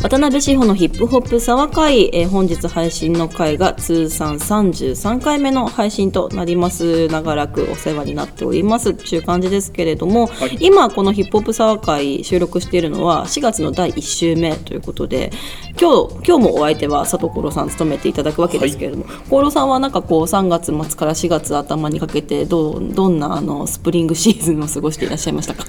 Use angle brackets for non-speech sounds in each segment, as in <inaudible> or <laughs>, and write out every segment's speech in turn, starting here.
渡辺志保のヒップホップ沢会、えー本日配信の回が通算33回目の配信となります。長らくお世話になっております。っていう感じですけれども、はい。今このヒップホップ沢会収録しているのは4月の第1週目ということで今日今日もお相手は佐藤五郎さん務めていただくわけですけれども、五郎さんはなんかこう3月末から4月頭にかけてどうどんなあのスプリングシーズンを過ごしていらっしゃいましたか？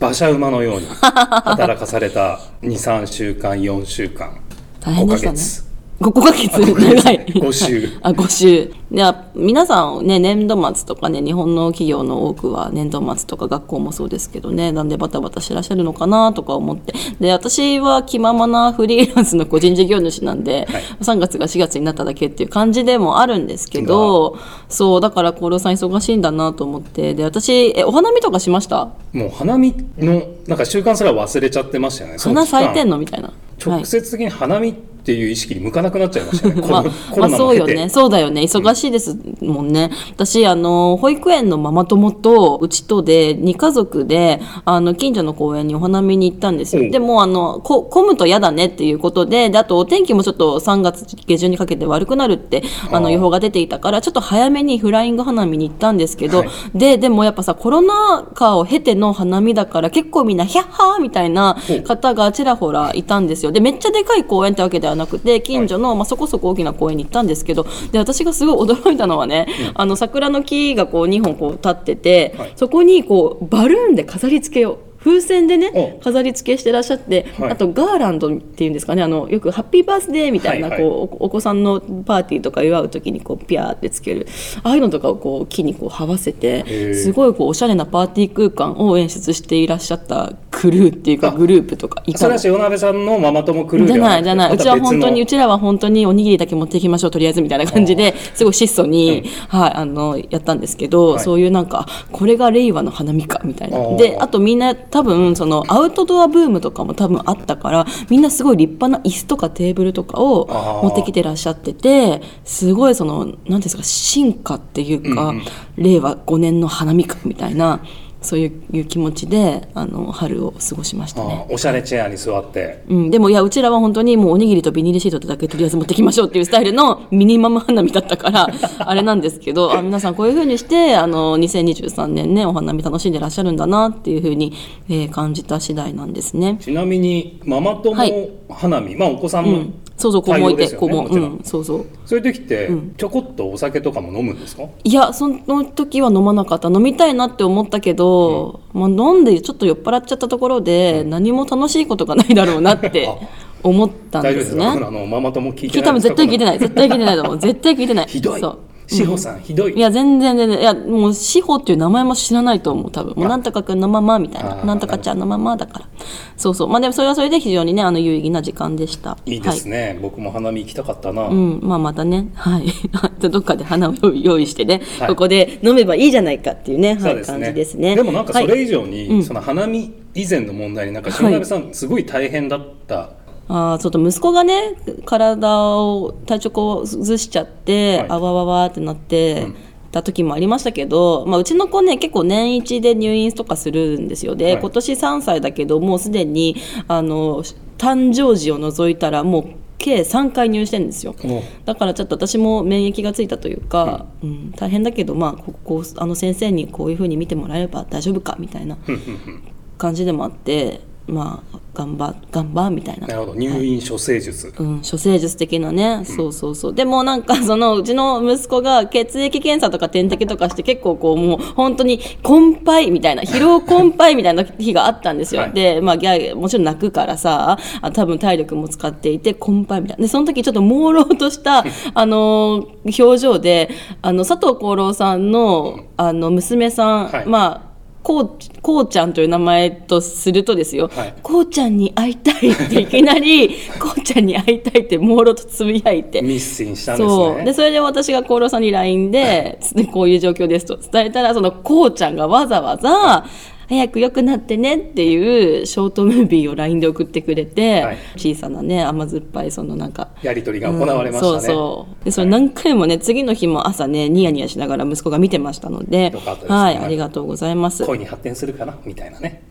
馬車馬のように働かされた23週間4週間5大変でしたね。ヶ月5ヶ月長い。5週。あ5週。いや皆さんね年度末とかね日本の企業の多くは年度末とか学校もそうですけどねなんでバタバタしてらっしゃるのかなとか思って。で私は気ままなフリーランスの個人事業主なんで、はい。3月が4月になっただけっていう感じでもあるんですけどそうだから厚労さん忙しいんだなと思って。で私えお花見とかしました？もう花見のなんか習慣すら忘れちゃってましたよね花咲いてんの？みたいな。はい。直接的に花見っていう意識に向かなくなっちゃいましたよね、コ <laughs> まあまあそうよね。そうだよね。忙しいですもんね、私あの保育園のママ友とうちとで2家族であの近所の公園にお花見に行ったんですおうよでもあのこ混むと嫌だねっていうことでであとお天気もちょっと3月下旬にかけて悪くなるってあの予報が出ていたからちょっと早めにフライング花見に行ったんですけど、はい。ででもやっぱさコロナ禍を経ての花見だから結構みんなヒャッハーみたいな方がちらほらいたんですよ。でめっちゃでかい公園ってわけではなくて近所の、まあ、そこそこ大きな公園に行ったんですけどで私がすごい驚いたのはね、あの桜の木がこう2本こう立ってて、はい。そこにこうバルーンで飾り付けを風船でねお。飾り付けしてらっしゃって、はい。あとガーランドっていうんですかねあのよくハッピーバースデーみたいな、はいはい。こうおお子さんのパーティーとか祝う時にこうピャーってつけるああいうのとかをこう木にこう這わせてすごいこうおしゃれなパーティー空間を演出していらっしゃったクルーっていうかあグループとかいたの。それは塩鍋さんのママ友クルーじゃないじゃない、うちは本当にう別ちらは本当におにぎりだけ持っていきましょうとりあえずみたいな感じですごい質素に、はいあのやったんですけど、はい。そういうなんかあこれが令和の花見かみたいな。であとみんな多分そのアウトドアブームとかも多分あったからみんなすごい立派な椅子とかテーブルとかを持ってきてらっしゃっててすごいその何ですか進化っていうか、うんうん。令和5年の花見かみたいなそういう気持ちであの春を過ごしましたね。おしゃれチェアに座ってうん、でもいやうちらは本当にもうおにぎりとビニールシートだけとりあえず持ってきましょうっていうスタイルの <laughs> ミニマム花見だったからあれなんですけどあ皆さんこういう風にしてあの2023年ねお花見楽しんでらっしゃるんだなっていう風に、えー感じた次第なんですね。ちなみにママ友はい花見、まあお子さんもうん、そうそう子もいて、対応ですよ子も、ねもちろん。うん、そうそう。そういう時ってちょこっとお酒とかも飲むんですか、いやその時は飲まなかった。飲みたいなって思ったけど、まあ、飲んでちょっと酔っ払っちゃったところで、何も楽しいことがないだろうなって思ったん大丈夫ですね。か？あのママ友聞いてないですか？絶対聞いてない。絶対聞いてないと思う。絶対聞いてない。ひどい。そう志保さんひどい。いや全然全然。いやもう志保っていう名前も知らないと思う多分。もうあなんとかくんのままみたいな。なんとかちゃんのままだから。そうそう。まあでもそれはそれで非常にねあの有意義な時間でした。いいですね、僕も花見行きたかったな、はいうん、まあまたね、はい、<laughs> どっかで花を用意してね、はい。ここで飲めばいいじゃないかっていうね、はい、ね。感じですね。でもなんかそはいれ以上に、その花見以前の問題になんか塩鍋さんすごい大変だった、あーちょっと息子がね体を体調を崩しちゃって、はい。あわわわってなって。た時もありましたけど、まあ、うちの子ね結構年一で入院とかするんですよで、はい。今年3歳だけどもうすでにあの誕生時を除いたらもう計3回入院してるんですよ。お。だからちょっと私も免疫がついたというか、うん。大変だけど、まあ、ここあの先生にこういうふうに見てもらえれば大丈夫かみたいな感じでもあってまあ頑張頑張みたいな。なるほど。入院処世術、うん、処世術的なね、そうそうそう。でもなんかそのうちの息子が血液検査とか点滴とかして結構こうもう本当に困憊みたいな <laughs> 疲労困憊みたいな日があったんですよ、はい。でまあギャーもちろん泣くからさあ多分体力も使っていて困憊みたいな。でその時ちょっと朦朧とした <laughs> あの表情であの佐藤功郎さんのあの娘さん、はい。まあこうこうちゃんという名前とするとですよ、はい。こうちゃんに会いたいっていきなり <laughs> こうちゃんに会いたいって朦朧とつぶやいて。ミッシンしたんですね。そう。でそれで私が厚労さんに LINE ででこういう状況ですと伝えたらそのこうちゃんがわざわざ早く良くなってねっていうショートムービーを LINE で送ってくれて、はい。小さなね甘酸っぱいそのなんかやり取りが行われましたね、うんそうそう。でそれ何回もね次の日も朝ねニヤニヤしながら息子が見てましたのでよかったですね。はいありがとうございます。恋に発展するかな？みたいなね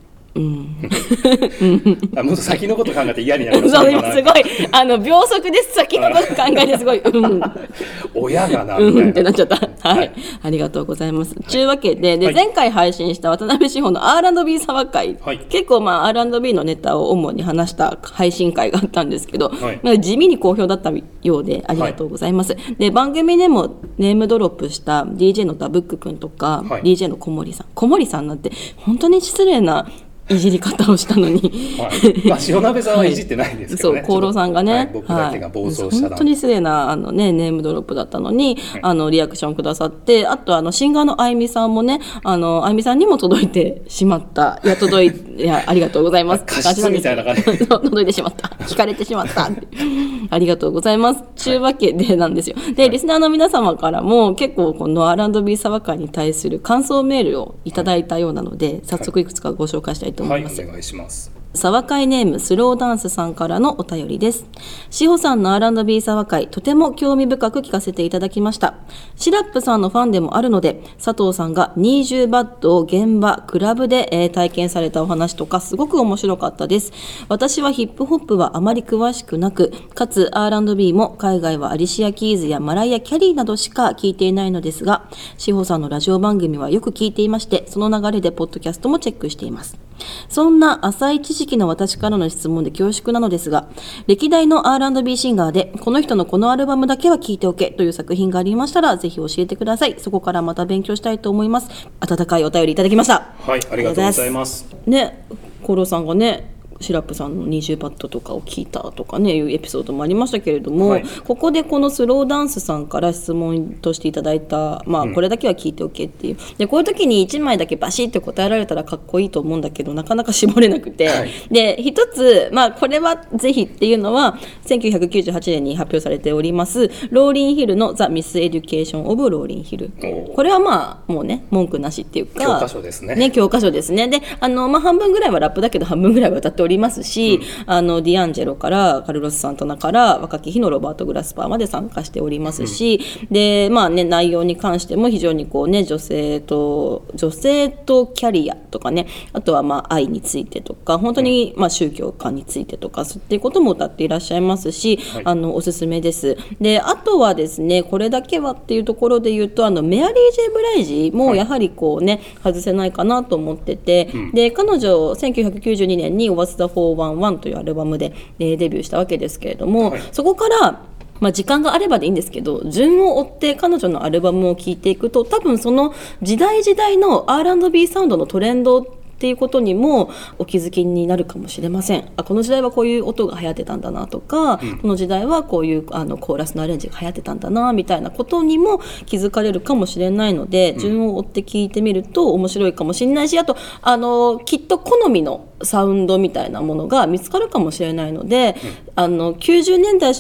あもっと先のこと考えて嫌になる <laughs> そう今すごいあの秒速です。先のこと考えてすごいうん。<laughs> 親がなうん。ってなっちゃった。はい、はい。ありがとうございます。とい。うわけで、で、はい。前回配信した渡辺志保の R&B サバ会、はい。結構まあ R&B のネタを主に話した配信会があったんですけど、はい。まあ地味に好評だったようでありがとうございます。で、番組でもネームドロップした DJ のダブックくんとか、はい。DJ の小森さん、小森さんなんて本当に失礼ないじり方をしたのに。はい。まあ塩鍋さんはい。じってないんですけどね、そう厚労さんがね、はい僕だけが暴走したら、本当に失礼なあの、ね、ネームドロップだったのに、あのリアクションくださってあとあのシンガーのあゆみさんもねあのあゆみさんにも届いてしまった。いや届いいやありがとうございます。過失みたいな感じ。<laughs> 届いてしまった。聞かれてしまった。<laughs> ありがとうございます。ちゅうわけでなんですよ。でリスナーの皆様からも結構この R&B サバ会に対する感想メールをいただいたようなので早速いくつかご紹介したいと思はいいおます、願いします沢会ネームスローダンスさんからのお便りです。志保さんの R&B 沢会、とても興味深く聞かせていただきました。シラップさんのファンでもあるので、佐藤さんがニージューバットを現場、クラブで、えー体験されたお話とか、すごく面白かったです。私はヒップホップはあまり詳しくなく、かつ R&B も海外はアリシア・キーズやマライア・キャリーなどしか聞いていないのですが、志保さんのラジオ番組はよく聞いていまして、その流れでポッドキャストもチェックしています。そんな浅い知識の私からの質問で恐縮なのですが、歴代の R&B シンガーで、この人のこのアルバムだけは聴いておけという作品がありましたら、ぜひ教えてください。そこからまた勉強したいと思います。温かいお便りいただきました。はいありがとうございますね、コロさんがね、シラップさんの20バットとかを聞いたとかねいうエピソードもありましたけれども、はい。ここでこのスローダンスさんから質問としていただいた、まあ、これだけは聞いておけっていう。でこういう時に1枚だけバシッて答えられたらかっこいいと思うんだけどなかなか絞れなくて、はい。で一つ、まあ、これはぜひっていうのは1998年に発表されておりますローリン・ヒルの「The Miseducation of Lauryn Hill」。おーこれはまあもうね文句なしっていうか教科書ですね。ね教科書ですね。であの、まあ、半分ぐらいはラップだけど半分ぐらいは歌っておりますし、あのディアンジェロからカルロス・サンタナから若き日のロバート・グラスパーまで参加しておりますし、でまあね内容に関しても非常にこうね女性と女性とキャリアとかねあとはまあ愛についてとか本当にまあ宗教観についてとかそうっていうことも歌っていらっしゃいますし、はい。あのおすすめです。であとはですねこれだけはっていうところで言うとあのメアリー・ J・ブライジもやはりこうね、外せないかなと思ってて、で彼女1992年に「What's the 411」というアルバムで、えーデビューしたわけですけれども、はい。そこからまあ、時間があればでいいんですけど順を追って彼女のアルバムを聴いていくと多分その時代時代の R&B サウンドのトレンドっていうことにもお気づきになるかもしれません。あこの時代はこういう音が流行ってたんだなとか、この時代はこういうあのコーラスのアレンジが流行ってたんだなみたいなことにも気づかれるかもしれないので、順を追って聞いてみると面白いかもしれないしあとあのきっと好みのサウンドみたいなものが見つかるかもしれないので、あの90年代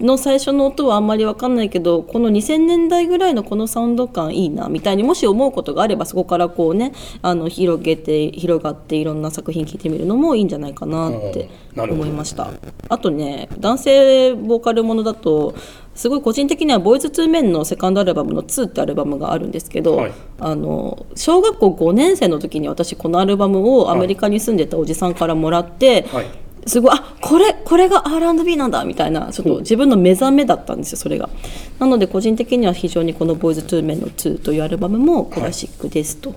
の最初の音はあんまり分かんないけどこの2000年代ぐらいのこのサウンド感いいなみたいにもし思うことがあればそこからこうねあの広げて広がっていろんな作品聴いてみるのもいいんじゃないかなって思いました。あとね男性ボーカルものだとすごい個人的にはボーイズ2メンのセカンドアルバムの2ってアルバムがあるんですけど、はい。あの小学校5年生の時に私このアルバムをアメリカに住んでたおじさんからもらって、はい。すごいあこれこれが R&B なんだみたいなちょっと自分の目覚めだったんですよそれが。なので個人的には非常にこの「ボーイズ2メンの2」というアルバムもクラシックですと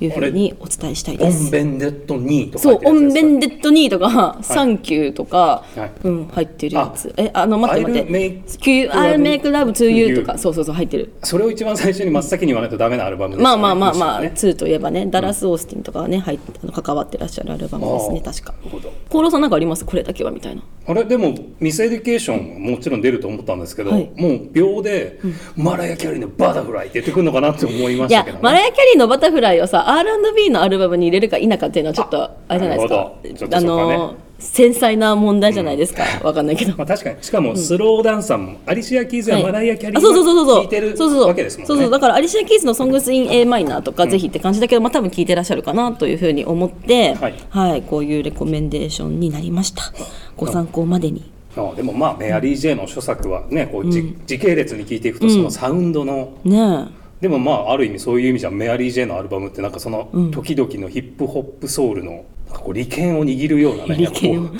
いうふうにお伝えしたいオです、ンベンデッド2とかそう「オンベデンデッドニー」とか「サンキュー」とか、はい。うん、入ってるやつ。えあの待って待って。I'll make「I'll make love to you」とか。そうそうそう入ってる。それを一番最初に真っ先に言わないとダメなアルバムですよね。まあまあまあまあ、ね。2といえばねダラス・オースティンとかはね入あの関わってらっしゃるアルバムですね確か。なるほど。厚労さんなんかあります？これだけはみたいな。あれ？でも Miseducation はもちろん出ると思ったんですけど、はい。もう秒で、マライア・キャリーの「バタフライ」って言ってくるのかなって思いまいやしたけど、ね、マライア・キャリーの「バタフライ」をさ R&B のアルバムに入れるか否かっていうのはちょっとあれじゃないですか。あ繊細な問題じゃないですか、わかんないけど。まあ、確かにしかもスローダンサーも、アリシア・キーズやマライア・キャリーあそうそうそうそう聴いてるそうそうわけですもんね。そうそうだからアリシア・キーズの「ソングス・イン・ A マイナー」とかぜひって感じだけど、まあ、多分聞いてらっしゃるかなというふうに思って、はい。はい、こういうレコメンデーションになりました。ご参考までに。あ。でもまあメアリー・ Jの諸作はねこう、じ時系列に聞いていくとそのサウンドの、ねでもまあある意味そういう意味じゃメアリー・ Jのアルバムってなんかその時々のヒップホップソウルのこう利権を握るようなね利権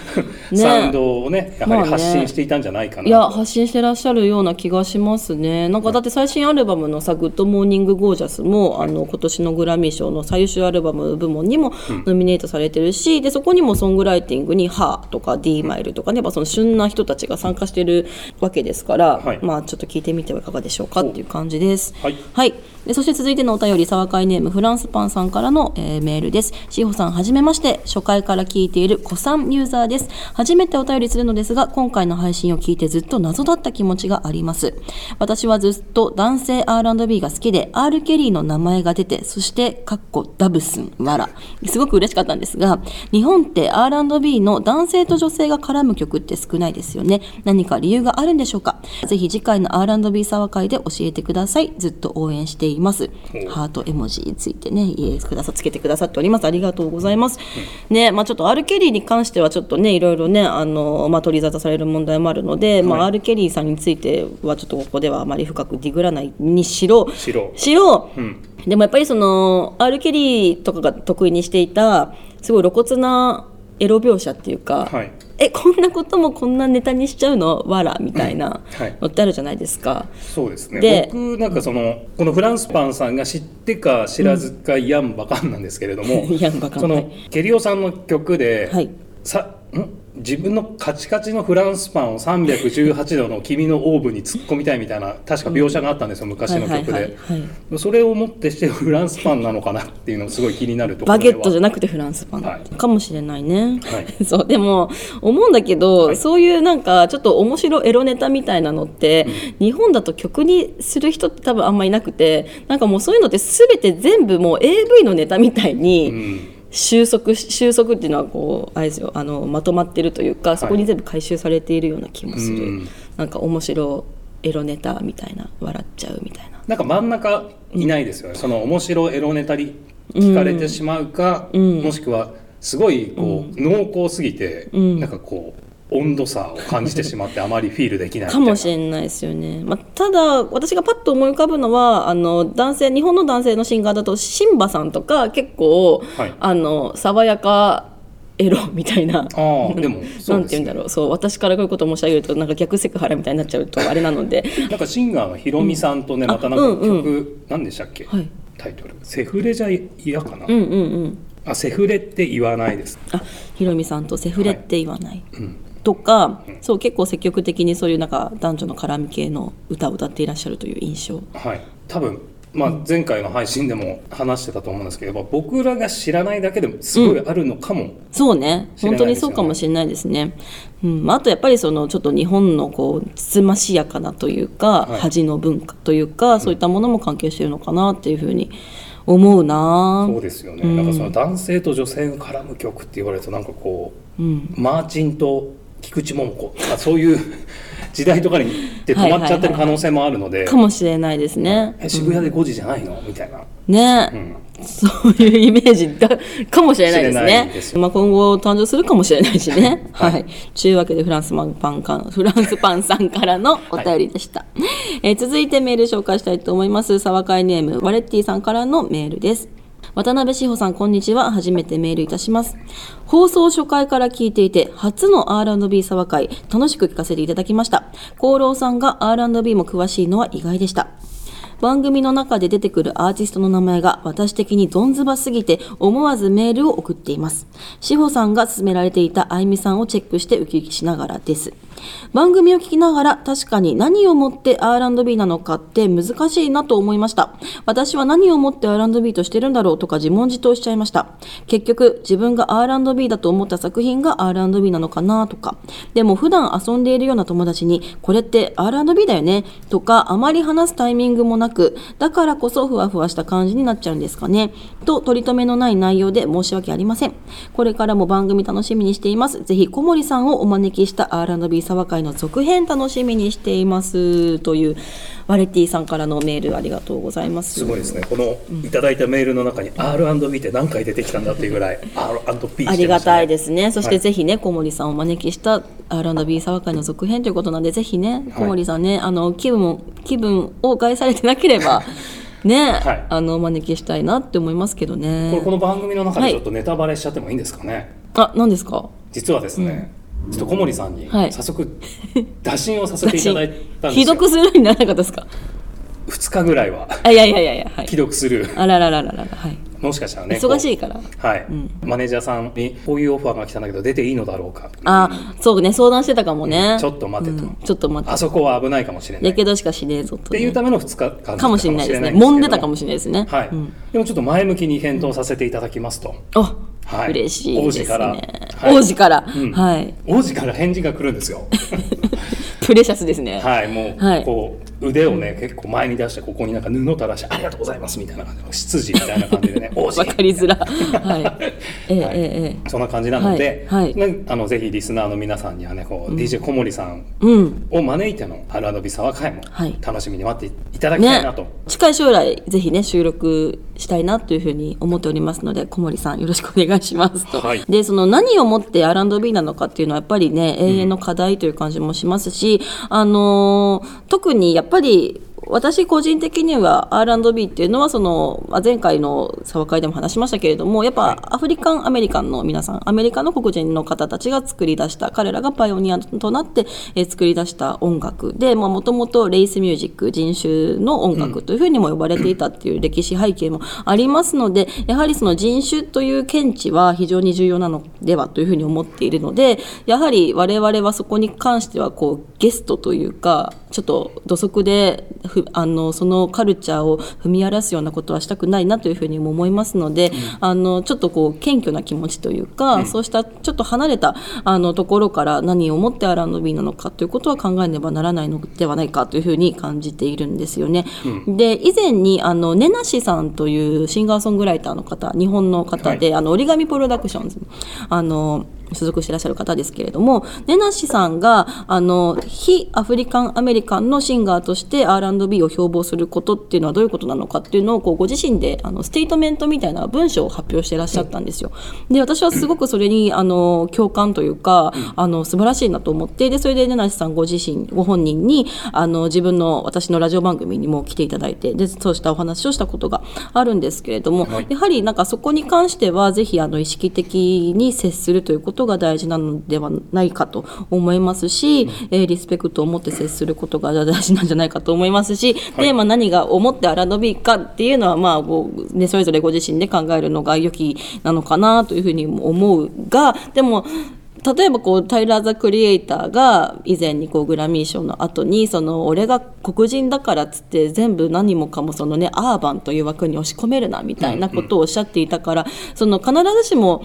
サウンドをねやはり発信していたんじゃないかな。と、いや発信してらっしゃるような気がしますね。なんかだって最新アルバムのさ「グッドモーニングゴージャスも」あの今年のグラミー賞の最優秀アルバム部門にもノミネートされてるし、でそこにもソングライティングに「ハーとか「D マイル」とかねやっぱその旬な人たちが参加してるわけですから、はい。まあちょっと聞いてみてはいかがでしょうかっていう感じです。はい。はい、でそして続いてのお便り沢会ネームフランスパンさんからの、えーメールです。しほさんはじめまして初回から聞いている子さんユーザーです。初めてお便りするのですが今回の配信を聞いてずっと謎だった気持ちがあります。私はずっと男性 R&B が好きで R・ ケリーの名前が出てそしてかっこダブスンわら。すごく嬉しかったんですが日本って R&B の男性と女性が絡む曲って少ないですよね。何か理由があるんでしょうか？ぜひ次回の R&B 沢会で教えてください。ずっと応援しています。ハート絵文字についてねいえくださつけてくださっております。ありがとうございます、ねまあちょっと R・ ケリーに関してはちょっとねいろいろねあの、まあ、取り沙汰される問題もあるので、まあ、はい。R・ ケリーさんについてはちょっとここではあまり深くディグらないにしろしろ。しろ、うん。でもやっぱりその R・ ケリーとかが得意にしていたすごい露骨なエロ描写っていうか、はいえこんなこともこんなネタにしちゃうの？わらみたいなはい。のってあるじゃないですか。そうですね。で僕なんかそのこのフランスパンさんが知ってか知らずかやんばかんなんですけれども、<laughs> やんばかんその、はいケリオさんの曲で、はいさん自分のカチカチのフランスパンを318度の君のオーブンに突っ込みたいみたいな確か描写があったんですよ、昔の曲で。それをもってしてフランスパンなのかなっていうのがすごい気になるところバゲットじゃなくてフランスパン、はいかもしれないね、はい。<laughs> そうでも思うんだけど、はい。そういうなんかちょっと面白エロネタみたいなのって、日本だと曲にする人って多分あんまいなくてなんかもうそういうのって全て全部もう AV のネタみたいに、うん収束収束っていうのはこうあれですよ。あのまとまってるというかそこに全部回収されているような気もする、うん。なんか面白エロネタみたいな笑っちゃうみたいな。なんか真ん中いないですよね、その面白エロネタに聞かれてしまうか、もしくはすごいこう、濃厚すぎて、なんかこう温度差を感じてしまってあまりフィールできないかもしれないですよね、まあ、ただ私がパッと思い浮かぶのはあの男性日本の男性のシンガーだとシンバさんとか結構、はい。あの爽やかエロみたいな。ああでもそなんて言うんだろう。そう私からこういうことを申し上げるとなんか逆セクハラみたいになっちゃうとあれなので。なんかシンガーのヒロミさんとね、またなんか曲、何でしたっけ、はい。タイトル「セフレじゃ嫌かな」うんうんうん。あセフレって言わないです。あひろみさんとセフレって言わない、とか、そう結構積極的にそういうなんか男女の絡み系の歌を歌っていらっしゃるという印象。はい。多分まあ、前回の配信でも話してたと思うんですけど、僕らが知らないだけでもすごいあるのかも、そうね。知れないですよね。本当にそうかもしれないですね。うん。まあ、あとやっぱりそのちょっと日本のこうつつましやかなというか、はい。恥の文化というか、そういったものも関係しているのかなっていうふうに思うな。そうですよね、なんかその男性と女性が絡む曲って言われるとなんかこう、マーチンと菊池桃子とかそういう時代とかにで止まっちゃってる可能性もあるので、かもしれないですね。え渋谷で5時じゃないの？みたいな、ね、うんそういうイメージだ <laughs> かもしれないですね。まあ、今後誕生するかもしれないしね。は。はいいというわけでフランスパンか <laughs> フランスパンさんからのお便りでした。えー続いてメール紹介したいと思います。沢会ネームワレッティさんからのメールです。渡辺志保さんこんにちは。初めてメールいたします。放送初回から聞いていて初の R&B 沢会楽しく聞かせていただきました。功労さんが R&B も詳しいのは意外でした。番組の中で出てくるアーティストの名前が私的にどんずばすぎて思わずメールを送っています。志保さんが勧められていたあいみさんをチェックしてウキウキしながらです。番組を聞きながら確かに何をもって R&B なのかって難しいなと思いました。私は何をもって R&B としてるんだろうとか自問自答しちゃいました。結局自分が R&B だと思った作品が R&B なのかなとか。でも普段遊んでいるような友達にこれって R&B だよねとかあまり話すタイミングもなくだからこそふわふわした感じになっちゃうんですかね。と取り留めのない内容で申し訳ありません。これからも番組楽しみにしています。ぜひ小森さんをお招きした R&B 沢会の続編楽しみにしています。というワレッティさんからのメールありがとうございます。すごいですね。このいただいたメールの中に R&B って何回出てきたんだっていうぐらい R&B ありがたいですすね。そしはい。てぜひね、小森さんをお招きした R&B 沢会の続編ということなんで、ぜひね、小森さんね、あの気分を気分を害されてなければ、<laughs> ね、はい。あのお招きしたいなって思いますけどね。これこの番組の中はい。でちょっとネタバレしちゃってもいいんですかね、あ何ですか？実はですね、ちょっと小森さんにはい。早速打診をさせていただいたんです既よ、<laughs> 読するにならなかったですか？2日ぐらいは。あいやいやいやいやはい。既読する。あららららららはいもしかしたらね忙しいいから。はい、マネージャーさんにこういうオファーが来たんだけど出ていいのだろうかあそうね相談してたかもね。ちょっと待てと、うん。ちょっと待って。あそこは危ないかもしれない。やけどしかしねえぞと、ね、っていうための2日間かもしれないですねかもんでたかもししれないですね。はい、でもちょっと前向きに返答させていただきますと、あ、はい。嬉しいですね。王子から。はい。王子から、うん。はい。王子から返事が来るんですよ。<laughs> プレシャスですね、はい。もう、はい。こう腕をね結構前に出してここになんか布垂らしてありがとうございますみたいな感じの執事みたいな感じでね王子 <laughs> わかりづらはい。ええええええ。そんな感じなので、はい。はい。ねあのぜひリスナーの皆さんにはねこう、DJ 小森さんうん。を招いての「アルアドビ沢会」もはい。楽しみに待っていただきたいなと、近い将来ぜひね収録したいなというふうに思っておりますので小森さんよろしくお願いしますと、はい。でその何をもって R&B なのかっていうのはやっぱりね永遠の課題という感じもしますし、あのー特にやっぱやっぱり私個人的には R&B っていうのはその、まあ、前回の沢会でも話しましたけれどもやっぱアフリカンアメリカンの皆さんアメリカの黒人の方たちが作り出した彼らがパイオニアとなって、えー作り出した音楽。でもともとレイスミュージック人種の音楽というふうにも呼ばれていたっていう歴史背景もありますのでやはりその人種という見地は非常に重要なのではというふうに思っているのでやはり我々はそこに関してはこうゲストというかちょっと土足でふあのそのカルチャーを踏み荒らすようなことはしたくないなというふうにも思いますので、あのちょっとこう謙虚な気持ちというか、そうしたちょっと離れたあのところから何をもって R&B なのかということは考えねばならないのではないかというふうに感じているんですよね。で以前にあのネナシさんというシンガーソングライターの方日本の方で、あの origami PRODUCTIONS あの所属していらっしゃる方ですけれどもネナシさんがあの非 African American のシンガーとして R&B を標榜することっていうのはどういうことなのかっていうのをこうご自身であのステートメントみたいな文章を発表していらっしゃったんですよ。で私はすごくそれにあの共感というかあの素晴らしいなと思ってでそれでネナシさんご自身ご本人にあの自分の私のラジオ番組にも来ていただいてでそうしたお話をしたことがあるんですけれども、はいやはりなんかそこに関してはぜひあの意識的に接するということが大事なのではないかと思いますし、えーリスペクトを持って接することが大事なんじゃないかと思い。ますし、でまあ、何が思って R&B かっていうのは、まあこうね、それぞれご自身で考えるのが良きなのかなというふうにも思うがでも例えばこうタイラー・ザ・クリエイターが以前にこうグラミー賞の後にその俺が黒人だからっつって全部何もかもそのねアーバンという枠に押し込めるなみたいなことをおっしゃっていたから、その必ずしも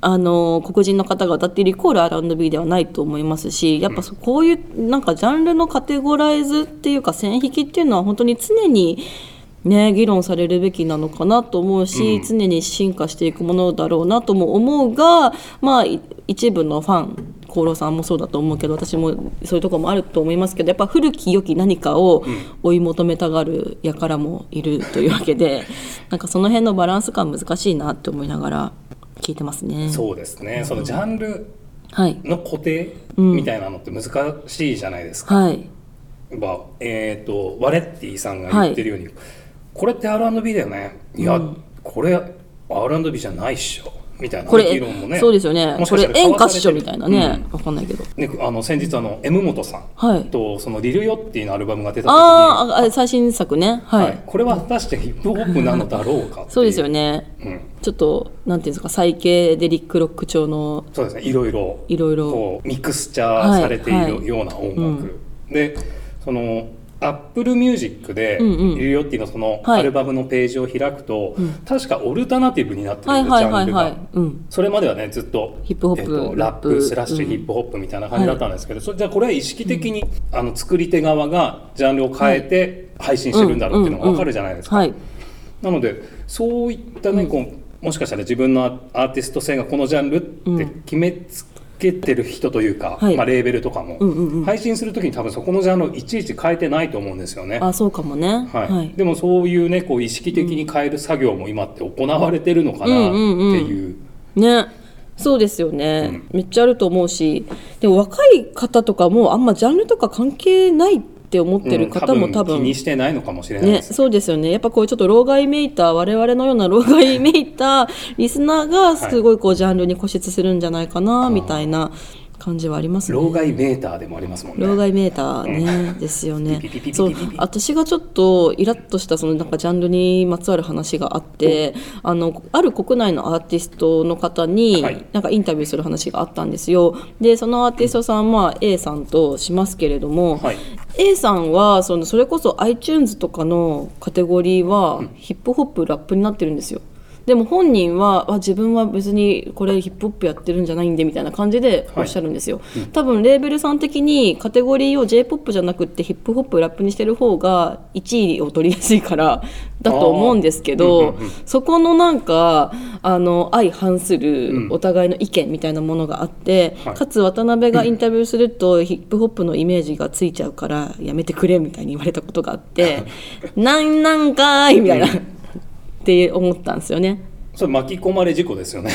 あの黒人の方が歌っているイコール R&B ではないと思いますしやっぱそこういうなんかジャンルのカテゴライズっていうか線引きっていうのは本当に常にね、議論されるべきなのかなと思うし、常に進化していくものだろうなとも思うが、まあ、い一部のファン厚労さんもそうだと思うけど私もそういうところもあると思いますけどやっぱ古き良き何かを追い求めたがる輩もいるというわけで <laughs> なんかその辺のバランス感難しいなって思いながら聞いてますね。そうですね。そのジャンルはい、の固定みたいなのって難しいじゃないですか、はい。まあえー、とワレッティさんが言ってるように、これって R&B だよね。いや、これ R&B じゃないっしょ。みたいなこれ議論もね。そうですよね。これ演歌っしょみたいなね、わかんないけど。ね、あの先日あの M 本さんはい。とそのリルヨッティのアルバムが出た時に、あーああ最新作ね。はい、はい。これは果たしてヒップホップなのだろうかそうですよね。うん、ちょっとなんていうんですかサイケデリックロック調の。そうですね。いろいろいろいろ。こうミクスチャーされていはいはい。るような音楽、でそのアップルミュージックで、うんうん。リルヨッティのそのはい。アルバムのページを開くと、確かオルタナティブになってるはいジャンルが。うん。それまではねずっとヒップホップ。えっとラップスラッシュうん。ヒップホップみたいな感じだったんですけど、それじゃあこれは意識的に、あの作り手側がジャンルを変えて配信してるんだろうっていうのが分かるじゃないですか。はい。なのでそういったね、こうもしかしたら自分のアーティスト性がこのジャンルって決めつけてる人というか、はい。まあ、レーベルとかも、うんうんうん。配信する時に多分そこのジャンルをいちいち変えてないと思うんですよね。あそうかもね。はい。はい。でもそういうねこう意識的に変える作業も今って行われてるのかなっていう。ね。そうですよね、めっちゃあると思うし。でも若い方とかもあんまジャンルとか関係ないって思ってる方もうん多分,、気にしてないのかもしれないでね、す、そうですよね。やっぱこういうちょっと老害めいた我々のような老害めいたリスナーがすごいこうジャンルに固執するんじゃないかなみたいな感じはありますね。老害メーターでもありますもんね。老害メーターね、ですよね。そう。私がちょっとイラッとしたそのなんかジャンルにまつわる話があって、あのある国内のアーティストの方にはい。なんかインタビューする話があったんですよ。でそのアーティストさんまあ A さんとしますけれども、はい。A さんはそのそれこそ iTunes とかのカテゴリーはヒップホップラップになってるんですよ。でも本人はあ自分は別にこれヒップホップやってるんじゃないんでみたいな感じでおっしゃるんですよ、多分レーベルさん的にカテゴリーを j p o p じゃなくってヒップホップラップにしてる方が1位を取りやすいからだと思うんですけど、うんうんうんそこのなんかあの相反するお互いの意見みたいなものがあって、はい。かつ渡辺がインタビューするとヒップホップのイメージがついちゃうからやめてくれみたいに言われたことがあって「<laughs> なんなんかーい」みたいなって思ったんですよね。それ巻き込まれ事故ですよね。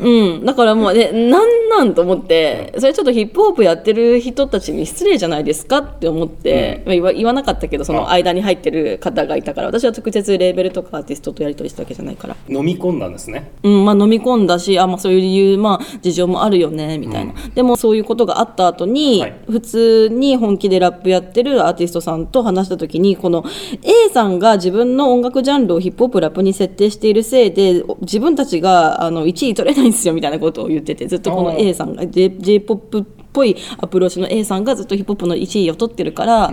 うん、だからもうねなんなんと思ってそれちょっとヒップホップやってる人たちに失礼じゃないですかって思って、まあ言わ言わなかったけどその間に入ってる方がいたから私は直接レーベルとかアーティストとやり取りしたわけじゃないから。飲み込んだんですね。うんまあ、飲み込んだしあ、まあ、そういう理由、まあ、事情もあるよねみたいな、でもそういうことがあった後に、はい。普通に本気でラップやってるアーティストさんと話した時にこの A さんが自分の音楽ジャンルをヒップホップラップに設定しているせいで自分たちがあの1位取れないんですよみたいなことを言っててずっとこの A さんが J j p o p っぽいアプローチの A さんがずっとヒップホップの1位を取ってるから、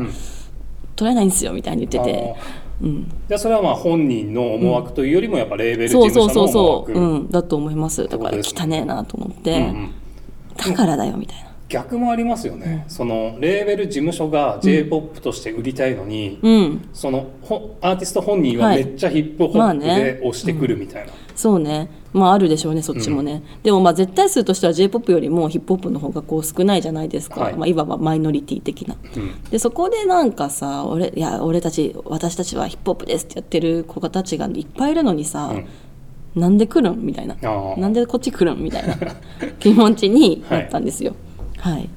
取れないんですよみたいに言ってて。あー。じゃあそれはまあ本人の思惑というよりもやっぱレーベル事そうそう務所の思惑そうそう、う。ん、だと思います。だから汚ね。えなと思って、うんうん。だからだよみたいな逆もありますよね、そのレーベル事務所が j p o p として売りたいのに、うん。そのほアーティスト本人ははい。めっちゃヒップホップまあね。で押してくるみたいな、そうね。まああるでしょうねそっちもね、でもまあ絶対数としては j p o p よりもヒップホップの方がこう少ないじゃないですか、はい。いまあ、いわばマイノリティ的な、でそこでなんかさ俺いや俺たち私たちはヒップホップですってやってる子たちがいっぱいいるのにさ、なんで来るん？みたいな。なんでこっち来るん？みたいな気持ちになったんですよ。はい、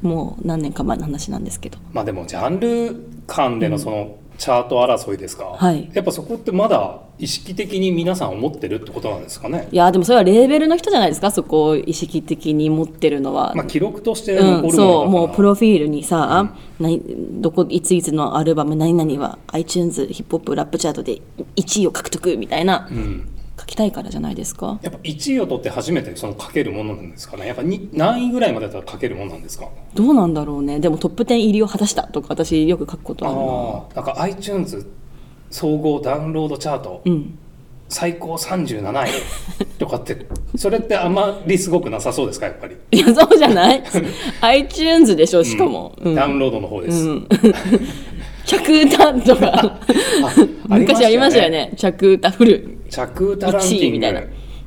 もう何年か前の話なんですけど。まあでもジャンル間でのそのチャート争いですか、はい。やっぱそこってまだ意識的に皆さん思ってるってことなんですかね、いやでもそれはレーベルの人じゃないですか？そこを意識的に持ってるのは、まあ、記録としてうん、残るもそう。もうプロフィールにさ、何どこいついつのアルバム何々は iTunes ヒップホップラップチャートで1位を獲得みたいな、うん。書きたいからじゃないですか。やっぱ1位を取って初めてその書けるものなんですかね。やっぱに何位ぐらいまでだったら書けるものなんですか？どうなんだろうね。でもトップ10入りを果たしたとか私よく書くことあるな。なんか iTunes 総合ダウンロードチャート、うん。最高37位。<laughs> とかってそれってあんまりすごくなさそうですか？やっぱり、いやそうじゃない？<laughs> iTunes でしょしかも、うん。ダウンロードの方です、うん。<laughs> 着歌とか。昔ありましたよね。着歌フル着歌ランキ1位ングみたいな。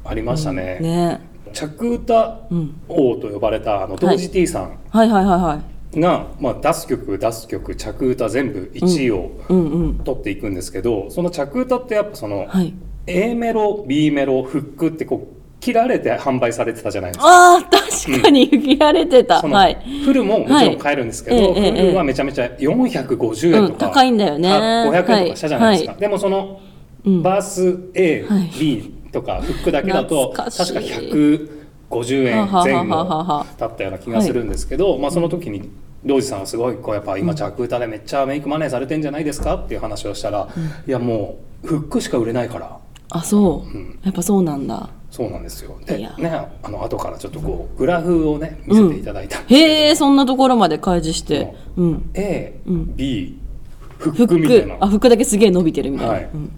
ありましたね、ね。着歌王と呼ばれたあの同時 T さんはいはいはいはい。が、まあ、出す曲出す曲着歌全部1位をうん。うん取っていくんですけど、その着歌ってやっぱその、はい。A メロ B メロフックってこう切られて販売されてたじゃないですか。ああ確かに切られてた、はい。フルももちろん買えるんですけど、はいフルはめちゃめちゃ450円とか、うん高いんだよね。あ500円とかしたじゃないですか、はでもその、うんバース A、はい。B とかフックだけだと確か150円前後だったような気がするんですけど、まあ、その時にロジさんはすごいこうやっぱ今着歌でめっちゃメイクマネーされてんじゃないですかっていう話をしたら、いやもうフックしか売れないから。あそう、ん。やっぱそうなんだ。そうなんですよ。でねあの後からちょっとこうグラフをね見せていただいた。へえそんなところまで開示して。う。ん。A、うん。B フフックみたいな。あフックだけすげえ伸びてるみたいな、はい。うん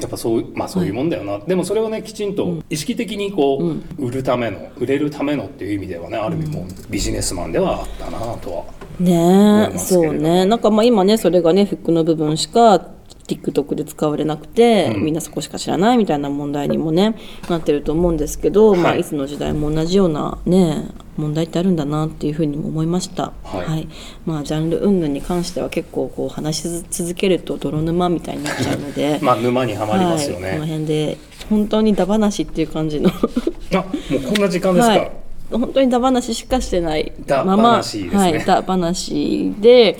やっぱそうまあそういうもんだよな、でもそれをねきちんと意識的にこう、売るための売れるためのっていう意味ではねある意味もうビジネスマンではあったなとはねそうね。なんかまあ今ねそれがねフックの部分しか TikTok で使われなくて、うん。みんなそこしか知らないみたいな問題にもねなってると思うんですけど、い。まあ、はいいつの時代も同じようなね問題ってあるんだなっていうふうにも思いました、はい。まあ、ジャンル云々に関しては結構こう話し続けると泥沼みたいになっちゃうので。<laughs> まあ沼にはまりますよはい、このね、辺で本当にダ話っていう感じの。あもうこんな時間ですか、はい、本当にダ話しかしてないダままね。はい、ダ話で、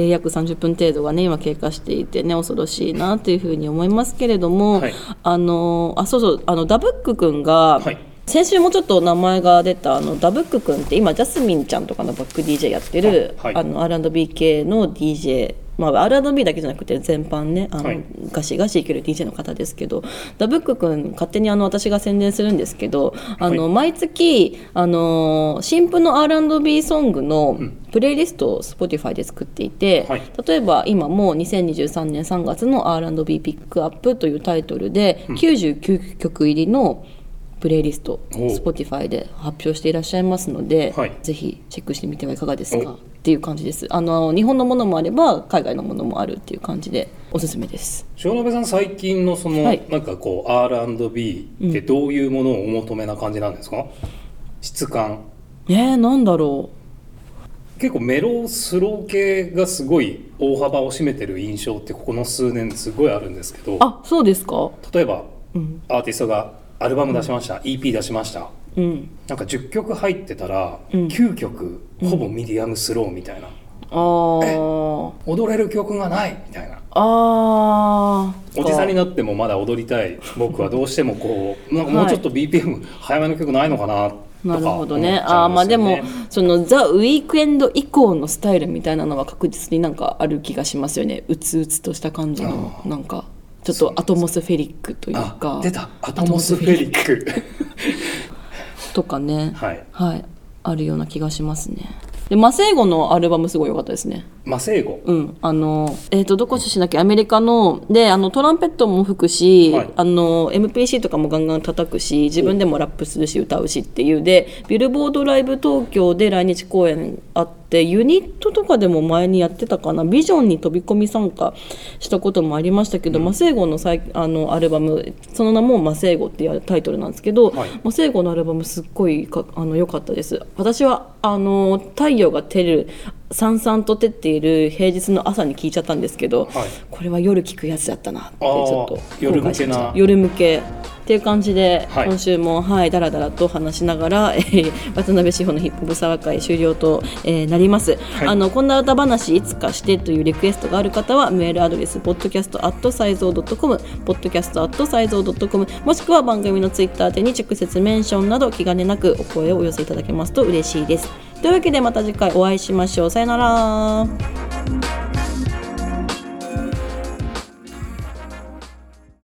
ええー約30分程度がね今経過していてね恐ろしいなというふうに思いますけれども、はい。あのあそうそうあのダブックくんが、はい。先週もちょっと名前が出たあのダブックくんって今ジャスミンちゃんとかのバック DJ やってるあはい。あの R&B 系の DJ まあ、R&B だけじゃなくて全般ねあの、はい。ガシガシいける DJ の方ですけどダブック君勝手にあの私が宣伝するんですけどあの、はい。毎月あの新譜の R&B ソングのプレイリストを Spotify で作っていて、はい。例えば今も2023年3月の R&B ピックアップというタイトルで99曲入りのプレイリスト Spotify で発表していらっしゃいますので、はい。ぜひチェックしてみてはいかがですか？お。っていう感じです。あの日本のものもあれば海外のものもあるっていう感じでおすすめです。塩鍋さん最近のその、はい。なんかこう R&B ってどういうものをお求めな感じなんですか、質感。えー、なんだろ結構メロウスロー系がすごい大幅を占めてる印象ってここの数年すごいあるんですけど。うあそうですか？例えば、うん。アーティストがアルバム出しました、EP 出しました。うん。なんか10曲入ってたら、うん。9曲ほぼミディアムスローみたいな、あー。踊れる曲がないみたいな。あー。おじさんになってもまだ踊りたい。僕はどうしてもこう <laughs> なんかもうちょっと BPM 早めの曲ないのかなとかなるほどね。ゃあーまあでもそのザ・ウィークエンド以降のスタイルみたいなのは確実になんかある気がしますよね。うつうつとした感じのなんかちょっとアトモスフェリックというあか出た。アトモスフェリック。<laughs> とかね。はい。はい。あるような気がしますねでマセイゴのアルバムすごい良かったですね。マセイゴうん、あの、えっ、と、どこ出身だっけ、アメリカの、で、あの、トランペットも吹くし、はい。あの、MPC とかもガンガン叩くし、自分でもラップするし、歌うしっていう。で、ビルボードライブ東京で来日公演あって、ユニットとかでも前にやってたかな、ビジョンに飛び込み参加したこともありましたけど、マセイゴの最あのアルバム、その名もマセイゴっていうタイトルなんですけど、はい。マセイゴのアルバムすっごいかあの良かったです。私はあの太陽が照るさんさんと照っている平日の朝に聞いちゃったんですけど、はい。これは夜聞くやつだったなってちょっと夜向けな。夜向けっていう感じで、はい。今週もはいだらだらと話しながら、<laughs> えー渡辺志保のヒップホップサ会終了と、えーなります、い。あのこんな歌話いつかしてというリクエストがある方はメールアドレス podcast.sizoo.com podcast.sizoo.com もしくは番組のツイッター宛てに直接メンションなど気兼ねなくお声をお寄せいただけますと嬉しいです。というわけでまた次回お会いしましょう。さよなら